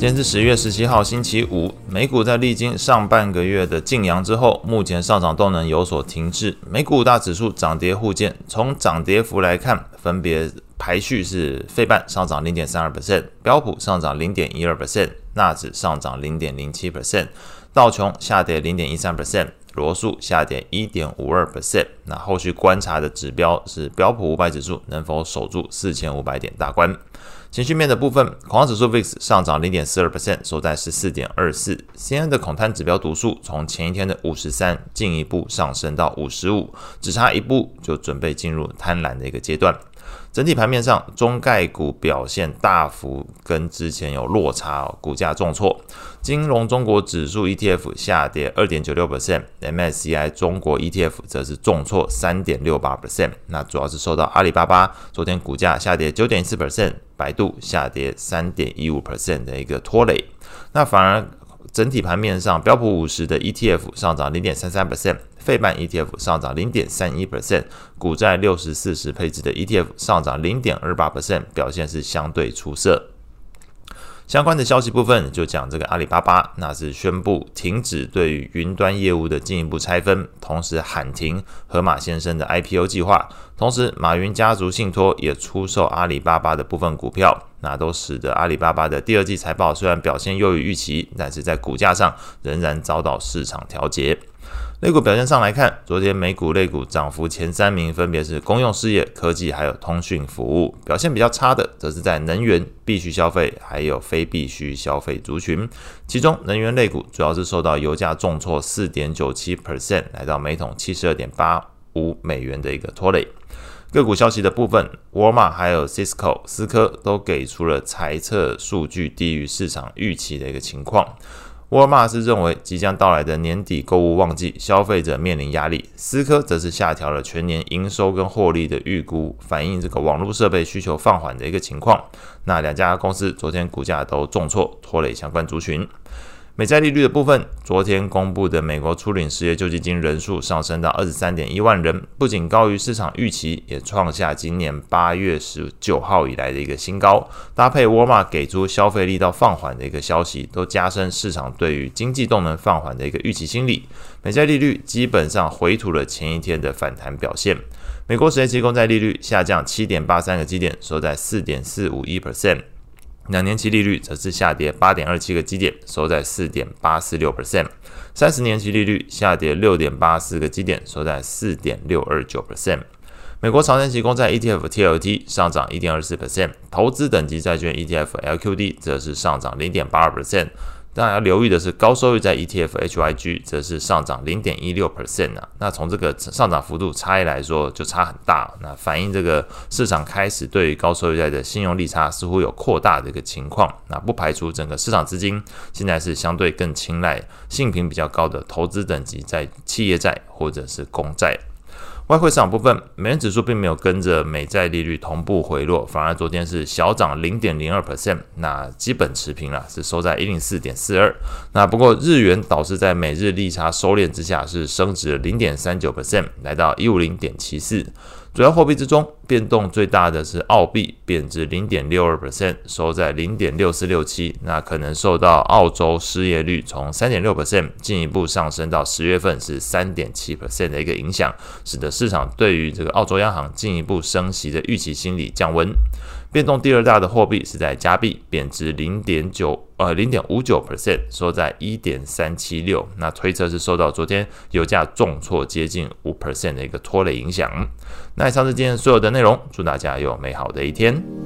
今天是十月十七号，星期五。美股在历经上半个月的劲扬之后，目前上涨动能有所停滞。美股五大指数涨跌互见，从涨跌幅来看，分别排序是：费半上涨零点三二 percent，标普上涨零点一二 percent，纳指上涨零点零七 percent，道琼下跌零点一三 percent，罗素下跌一点五二 percent。那后续观察的指标是标普五百指数能否守住四千五百点大关。情绪面的部分，恐慌指数 VIX 上涨零点四二 percent，收在十四点二四。cn 的恐贪指标读数从前一天的五十三进一步上升到五十五，只差一步就准备进入贪婪的一个阶段。整体盘面上，中概股表现大幅跟之前有落差哦，股价重挫。金融中国指数 ETF 下跌二点九六 percent，MSCI 中国 ETF 则是重挫三点六八 percent。那主要是受到阿里巴巴昨天股价下跌九点四 percent，百度下跌三点一五 percent 的一个拖累。那反而整体盘面上，标普五十的 ETF 上涨零点三三 percent。费半 ETF 上涨零点三一 percent，股债六十四十配置的 ETF 上涨零点二八 percent，表现是相对出色。相关的消息部分就讲这个阿里巴巴，那是宣布停止对于云端业务的进一步拆分，同时喊停河马先生的 IPO 计划，同时马云家族信托也出售阿里巴巴的部分股票，那都使得阿里巴巴的第二季财报虽然表现优于预期，但是在股价上仍然遭到市场调节。类股表现上来看，昨天美股类股涨幅前三名分别是公用事业、科技还有通讯服务，表现比较差的则是在能源、必需消费还有非必需消费族群。其中能源类股主要是受到油价重挫四点九七 percent，来到每桶七十二点八五美元的一个拖累。个股消息的部分，沃尔玛还有 Cisco 思科都给出了财测数据低于市场预期的一个情况。沃尔玛是认为即将到来的年底购物旺季，消费者面临压力。思科则是下调了全年营收跟获利的预估，反映这个网络设备需求放缓的一个情况。那两家公司昨天股价都重挫，拖累相关族群。美债利率的部分，昨天公布的美国初领失业救济金人数上升到二十三点一万人，不仅高于市场预期，也创下今年八月十九号以来的一个新高。搭配沃尔玛给出消费力道放缓的一个消息，都加深市场对于经济动能放缓的一个预期心理。美债利率基本上回吐了前一天的反弹表现。美国十年期公债利率下降七点八三个基点，收在四点四五一 percent。两年期利率则是下跌八点二七个基点，收在四点八四六 percent；三十年期利率下跌六点八四个基点，收在四点六二九 percent。美国长年期公债 ETF TLT 上涨一点二四 percent，投资等级债券 ETF LQD 则是上涨零点八二 percent。大家要留意的是，高收益债 ETF HYG 则是上涨零点一六 percent 啊。那从这个上涨幅度差异来说，就差很大。那反映这个市场开始对于高收益债的信用利差似乎有扩大的一个情况。那不排除整个市场资金现在是相对更青睐信评比较高的投资等级在企业债或者是公债。外汇市场部分，美元指数并没有跟着美债利率同步回落，反而昨天是小涨零点零二 percent，那基本持平了，是收在一零四点四二。那不过日元倒是在美日利差收敛之下，是升值了零点三九 percent，来到一五零点七四。主要货币之中，变动最大的是澳币，贬值零点六二 percent，收在零点六四六七。那可能受到澳洲失业率从三点六 percent 进一步上升到十月份是三点七 percent 的一个影响，使得市场对于这个澳洲央行进一步升息的预期心理降温。变动第二大的货币是在加币，贬值零点九呃零点五九 percent，收在一点三七六。那推测是受到昨天油价重挫接近五 percent 的一个拖累影响。那以上是今天所有的内容，祝大家有美好的一天。